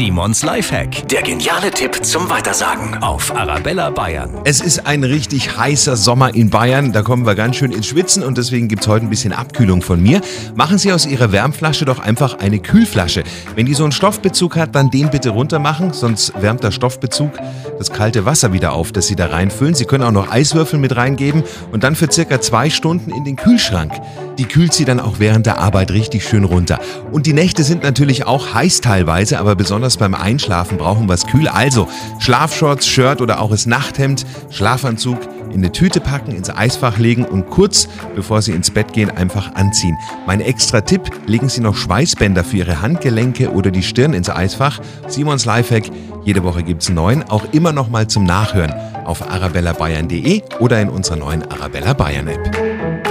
Simons Lifehack. Der geniale Tipp zum Weitersagen auf Arabella Bayern. Es ist ein richtig heißer Sommer in Bayern. Da kommen wir ganz schön ins Schwitzen und deswegen gibt es heute ein bisschen Abkühlung von mir. Machen Sie aus Ihrer Wärmflasche doch einfach eine Kühlflasche. Wenn die so einen Stoffbezug hat, dann den bitte runter machen, sonst wärmt der Stoffbezug das kalte Wasser wieder auf, das Sie da reinfüllen. Sie können auch noch Eiswürfel mit reingeben und dann für circa zwei Stunden in den Kühlschrank. Die kühlt Sie dann auch während der Arbeit richtig schön runter. Und die Nächte sind natürlich auch heiß teilweise, aber besonders beim Einschlafen brauchen wir es kühl. Also Schlafshorts, Shirt oder auch das Nachthemd, Schlafanzug in eine Tüte packen, ins Eisfach legen und kurz bevor Sie ins Bett gehen einfach anziehen. Mein extra Tipp, legen Sie noch Schweißbänder für Ihre Handgelenke oder die Stirn ins Eisfach. Simons Lifehack, jede Woche gibt es neun, auch immer noch mal zum Nachhören auf arabellabayern.de oder in unserer neuen Arabella Bayern App.